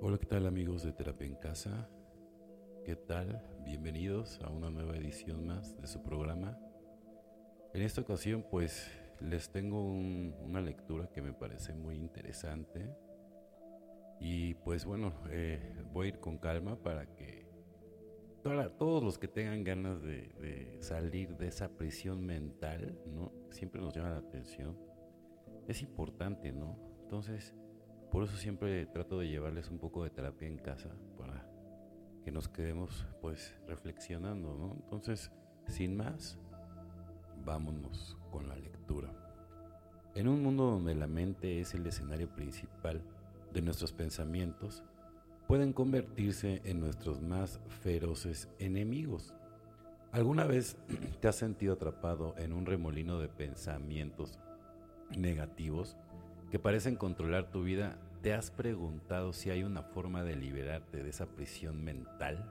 Hola, ¿qué tal amigos de Terapia en Casa? ¿Qué tal? Bienvenidos a una nueva edición más de su programa. En esta ocasión pues les tengo una lectura que me parece muy interesante y pues bueno, eh, voy a ir con calma para que todos los que tengan ganas de, de, salir de esa prisión mental, ¿no? Siempre nos llama la atención. Es importante, ¿no? Entonces, por eso siempre trato de llevarles un poco de terapia en casa para que nos quedemos pues reflexionando, ¿no? Entonces, sin más, vámonos con la lectura. En un mundo donde la mente es el escenario principal de nuestros pensamientos, pueden convertirse en nuestros más feroces enemigos. ¿Alguna vez te has sentido atrapado en un remolino de pensamientos negativos que parecen controlar tu vida, ¿te has preguntado si hay una forma de liberarte de esa prisión mental?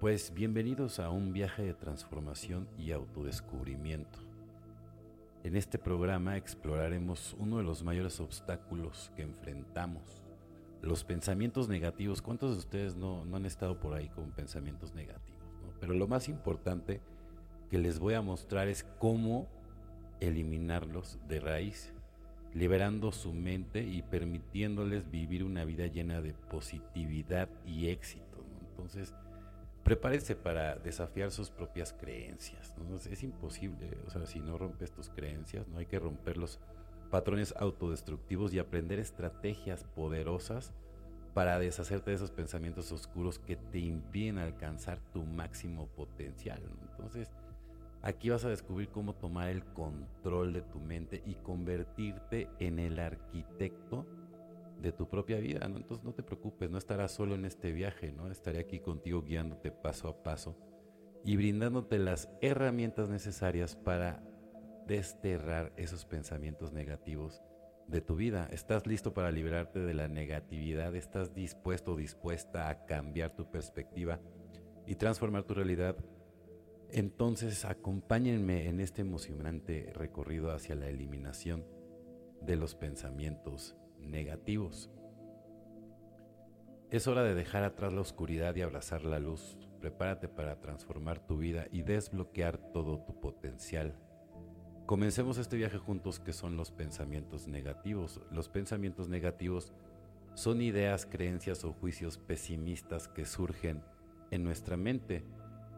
Pues bienvenidos a un viaje de transformación y autodescubrimiento. En este programa exploraremos uno de los mayores obstáculos que enfrentamos, los pensamientos negativos. ¿Cuántos de ustedes no, han estado por ahí con pensamientos negativos? Pero lo más importante que les voy a mostrar es cómo eliminarlos de raíz liberando su mente y permitiéndoles vivir una vida llena de positividad y éxito. Entonces, prepárese para desafiar sus propias creencias. Es imposible, o sea, si no rompes tus creencias, no hay que romper los patrones autodestructivos y aprender estrategias poderosas para deshacerte de esos pensamientos oscuros que te impiden alcanzar tu máximo potencial. Entonces, Aquí vas a descubrir cómo tomar el control de tu mente y convertirte en el arquitecto de tu propia vida, ¿no? Entonces no te preocupes, no estarás solo en este viaje, ¿no? Estaré aquí contigo guiándote paso a paso y brindándote las herramientas necesarias para desterrar esos pensamientos negativos de tu vida. ¿Estás listo para liberarte de la negatividad? ¿Estás dispuesto o dispuesta a cambiar tu perspectiva y transformar tu realidad entonces acompáñenme en este emocionante recorrido hacia la eliminación de los pensamientos negativos. Es hora de dejar atrás la oscuridad y abrazar la luz. Prepárate para transformar tu vida y desbloquear todo tu potencial. Comencemos este viaje juntos que son los pensamientos negativos. Los pensamientos negativos son ideas, creencias o juicios pesimistas que surgen en nuestra mente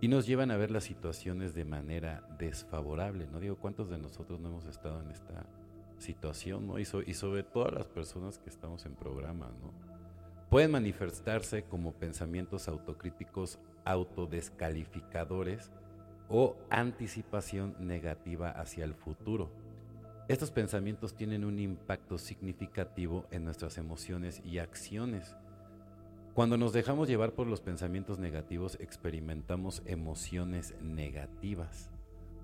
y nos llevan a ver las situaciones de manera desfavorable. No digo cuántos de nosotros no hemos estado en esta situación, ¿no? Y, y sobre todas las personas que estamos en programa, ¿no? Pueden manifestarse como pensamientos autocríticos autodescalificadores o anticipación negativa hacia el futuro. Estos pensamientos tienen un impacto significativo en nuestras emociones y acciones cuando nos dejamos llevar por los pensamientos negativos, experimentamos emociones negativas,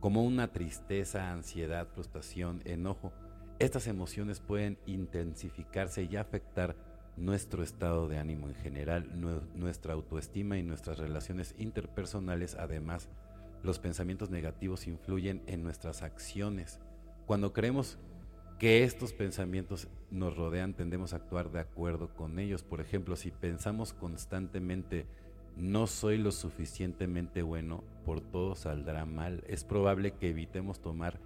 como una tristeza, ansiedad, frustración, enojo. Estas emociones pueden intensificarse y afectar nuestro estado de ánimo en general, nuestra autoestima y nuestras relaciones interpersonales. Además, los pensamientos negativos influyen en nuestras acciones. Cuando creemos que estos pensamientos nos rodean, tendemos a actuar de acuerdo con ellos. Por ejemplo, si pensamos constantemente, no soy lo suficientemente bueno, por todo saldrá mal, es probable que evitemos tomar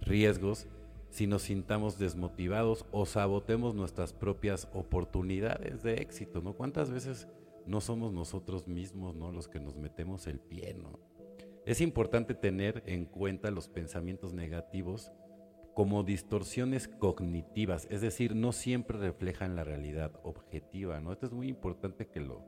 riesgos si nos sintamos desmotivados o sabotemos nuestras propias oportunidades de éxito, ¿no? ¿Cuántas veces no somos nosotros mismos, ¿no? Los que nos metemos el pie, ¿no? Es importante tener en cuenta los pensamientos negativos como distorsiones cognitivas, es decir, no siempre reflejan la realidad objetiva, ¿no? Esto es muy importante que lo,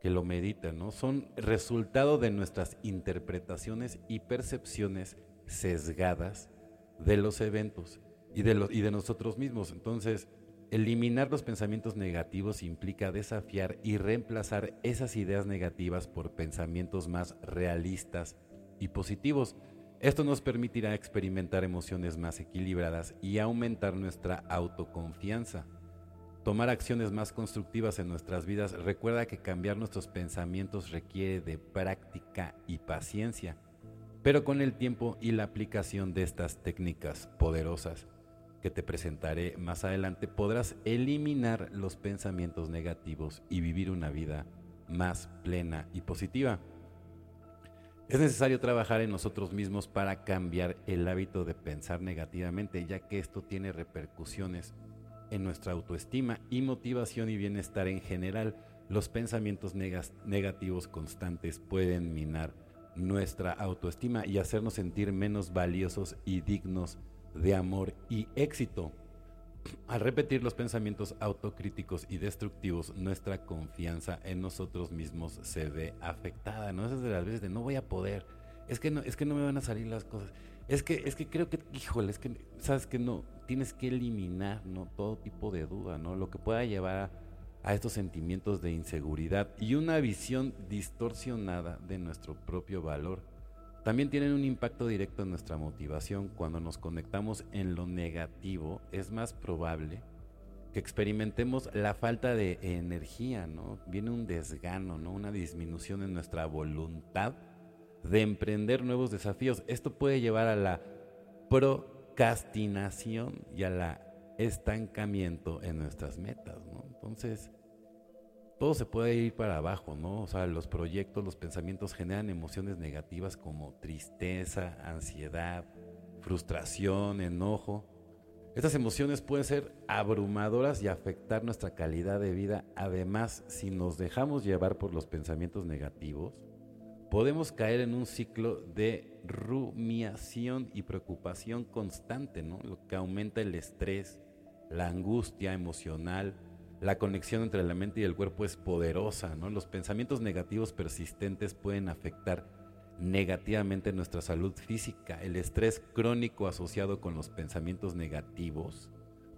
que lo mediten, ¿no? Son resultado de nuestras interpretaciones y percepciones sesgadas de los eventos y de, y de nosotros mismos. Entonces, eliminar los pensamientos negativos implica desafiar y reemplazar esas ideas negativas por pensamientos más realistas y positivos. Esto nos permitirá experimentar emociones más equilibradas y aumentar nuestra autoconfianza. Tomar acciones más constructivas en nuestras vidas recuerda que cambiar nuestros pensamientos requiere de práctica y paciencia, pero con el tiempo y la aplicación de estas técnicas poderosas, que te presentaré más adelante, podrás eliminar los pensamientos negativos y vivir una vida más plena y positiva. Es necesario trabajar en nosotros mismos para cambiar el hábito de pensar negativamente, ya que esto tiene repercusiones en nuestra autoestima y motivación y bienestar en general. Los pensamientos negativos constantes pueden minar nuestra autoestima y hacernos sentir menos valiosos y dignos de amor y éxito. Al repetir los pensamientos autocríticos y destructivos, nuestra confianza en nosotros mismos se ve afectada. No es de las veces de no voy a poder, es que no, es que no me van a salir las cosas. Es que, es que creo que, híjole, es que, sabes que no, tienes que eliminar, ¿no? Todo tipo de duda, ¿no? Lo que pueda llevar a estos sentimientos de inseguridad y una visión distorsionada de nuestro propio valor también tienen un impacto directo en nuestra motivación. Cuando nos conectamos en lo negativo, es más probable que experimentemos la falta de energía, ¿no? Viene un desgano, ¿no? Una disminución en nuestra voluntad de emprender nuevos desafíos. Esto puede llevar a la procrastinación y a la estancamiento en nuestras metas, ¿no? Entonces, todo se puede ir para abajo, ¿no? O sea, los proyectos, los pensamientos generan emociones negativas como tristeza, ansiedad, frustración, enojo. Estas emociones pueden ser abrumadoras y afectar nuestra calidad de vida. Además, si nos dejamos llevar por los pensamientos negativos, podemos caer en un ciclo de rumiación y preocupación constante, ¿no? Lo que aumenta el estrés, la angustia emocional, la conexión entre la mente y el cuerpo es poderosa, ¿no? Los pensamientos negativos persistentes pueden afectar negativamente nuestra salud física. El estrés crónico asociado con los pensamientos negativos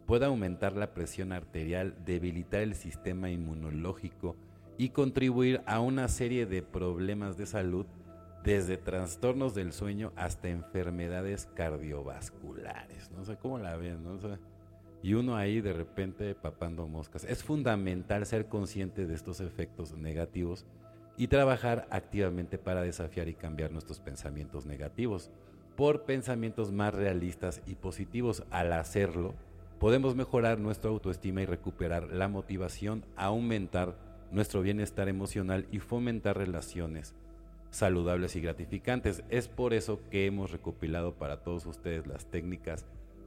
puede aumentar la presión arterial, debilitar el sistema inmunológico y contribuir a una serie de problemas de salud desde trastornos del sueño hasta enfermedades cardiovasculares. No sé cómo la ven, ¿no? Y uno ahí de repente papando moscas. Es fundamental ser consciente de estos efectos negativos y trabajar activamente para desafiar y cambiar nuestros pensamientos negativos por pensamientos más realistas y positivos. Al hacerlo, podemos mejorar nuestra autoestima y recuperar la motivación, aumentar nuestro bienestar emocional y fomentar relaciones saludables y gratificantes. Es por eso que hemos recopilado para todos ustedes las técnicas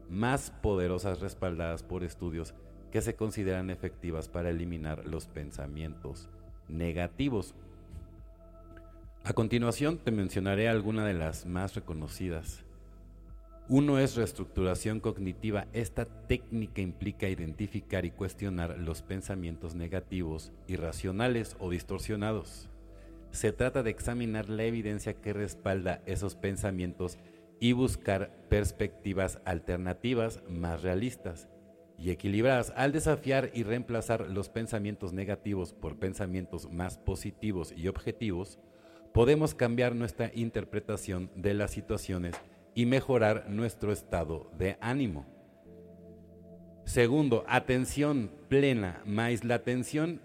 más poderosas respaldadas por estudios que se consideran efectivas para eliminar los pensamientos negativos. A continuación te mencionaré algunas de las más reconocidas. Uno es reestructuración cognitiva. Esta técnica implica identificar y cuestionar los pensamientos negativos, irracionales o distorsionados. Se trata de examinar la evidencia que respalda esos pensamientos y buscar perspectivas alternativas más realistas y equilibradas. Al desafiar y reemplazar los pensamientos negativos por pensamientos más positivos y objetivos, podemos cambiar nuestra interpretación de las situaciones y mejorar nuestro estado de ánimo. Segundo, atención plena. Más la atención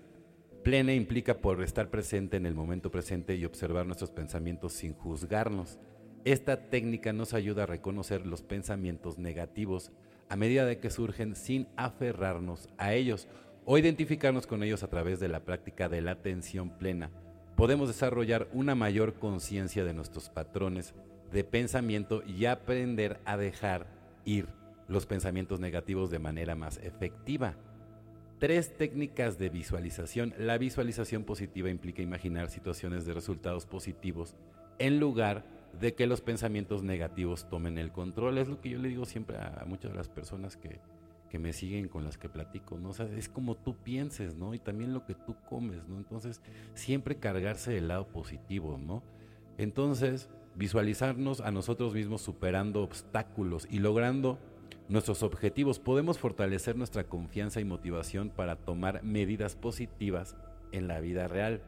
plena implica por estar presente en el momento presente y observar nuestros pensamientos sin juzgarnos. Esta técnica nos ayuda a reconocer los pensamientos negativos a medida de que surgen sin aferrarnos a ellos o identificarnos con ellos a través de la práctica de la atención plena. Podemos desarrollar una mayor conciencia de nuestros patrones de pensamiento y aprender a dejar ir los pensamientos negativos de manera más efectiva. Tres técnicas de visualización. La visualización positiva implica imaginar situaciones de resultados positivos en lugar de que los pensamientos negativos tomen el control. Es lo que yo le digo siempre a muchas de las personas que, que me siguen, con las que platico, ¿no? O sea, es como tú pienses, ¿no? Y también lo que tú comes, ¿no? Entonces, siempre cargarse del lado positivo, ¿no? Entonces, visualizarnos a nosotros mismos superando obstáculos y logrando nuestros objetivos, podemos fortalecer nuestra confianza y motivación para tomar medidas positivas en la vida real.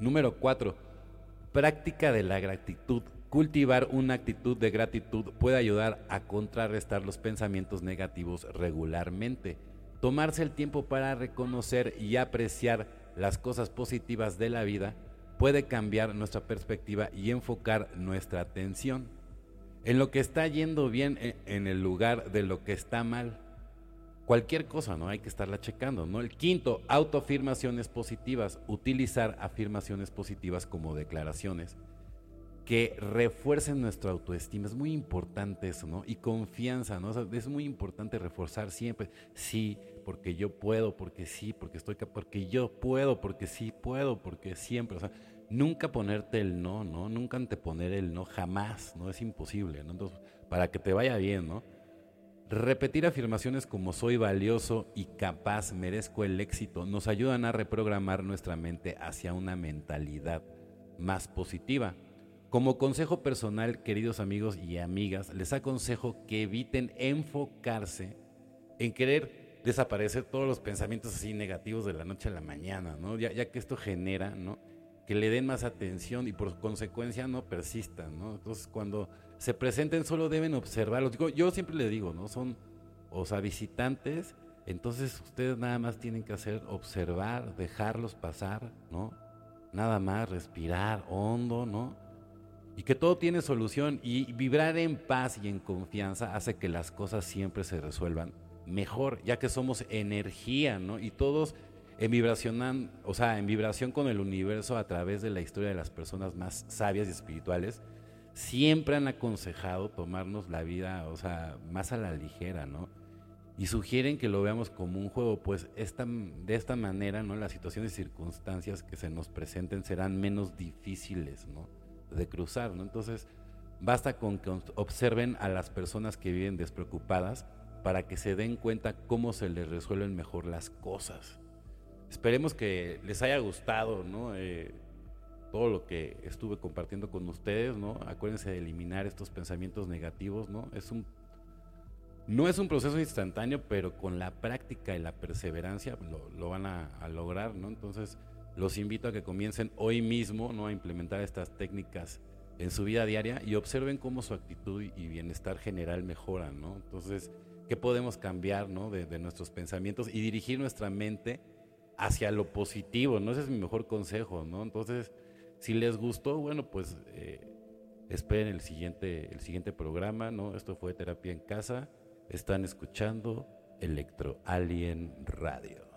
Número 4 Práctica de la gratitud. Cultivar una actitud de gratitud puede ayudar a contrarrestar los pensamientos negativos regularmente. Tomarse el tiempo para reconocer y apreciar las cosas positivas de la vida puede cambiar nuestra perspectiva y enfocar nuestra atención. en lo que está yendo bien e, en el lugar de lo que está mal. Cualquier cosa, ¿no? Hay que estarla checando, ¿no? El quinto, autoafirmaciones positivas. Utilizar afirmaciones positivas como declaraciones que refuercen nuestra autoestima. Es muy importante eso, ¿no? Y confianza, ¿no? es muy importante reforzar siempre, sí, porque yo puedo, porque sí, porque estoy porque yo puedo, porque sí puedo, porque siempre, o sea, nunca ponerte el no, ¿no? Nunca anteponer el no, jamás, ¿no? Es imposible, ¿no? Entonces, para que te vaya bien, ¿no? Repetir afirmaciones como soy valioso y capaz, merezco el éxito, nos ayudan a reprogramar nuestra mente hacia una mentalidad más positiva. Como consejo personal, queridos amigos y amigas, les aconsejo que eviten enfocarse en querer desaparecer todos los pensamientos así negativos de la noche a la mañana, ¿no? Ya, que esto genera, ¿no? Que le den más atención y por consecuencia no persistan, ¿no? Entonces cuando se presenten solo deben observarlos. Digo, yo siempre le digo, ¿no? Son, o sea, visitantes, entonces ustedes nada más tienen que hacer observar, dejarlos pasar, ¿no? Nada más respirar hondo, ¿no? y que todo tiene solución y vibrar en paz y en confianza hace que las cosas siempre se resuelvan mejor, ya que somos energía, ¿no? Y todos en vibración, o sea, en vibración con el universo a través de la historia de las personas más sabias y espirituales, siempre han aconsejado tomarnos la vida, o sea, más a la ligera, ¿no? Y sugieren que lo veamos como un juego, pues esta, de esta manera, ¿no? Las situaciones y circunstancias que se nos presenten serán menos difíciles, ¿no? de cruzar, ¿no? Entonces, basta con que observen a las personas que viven despreocupadas para que se den cuenta cómo se les resuelven mejor las cosas. Esperemos que les haya gustado, ¿no? Eh, todo lo que estuve compartiendo con ustedes, ¿no? Acuérdense de eliminar estos pensamientos negativos, ¿no? Es un no es un proceso instantáneo, pero con la práctica y la perseverancia lo, van a, lograr, ¿no? Entonces, los invito a que comiencen hoy mismo ¿no? a implementar estas técnicas en su vida diaria y observen cómo su actitud y bienestar general mejoran, ¿no? Entonces, ¿qué podemos cambiar, ¿no? de, nuestros pensamientos y dirigir nuestra mente hacia lo positivo, ¿no? Ese es mi mejor consejo, ¿no? Entonces, si les gustó, bueno, pues eh, esperen el siguiente, el siguiente programa, ¿no? Esto fue Terapia en Casa. Están escuchando Electro Alien Radio.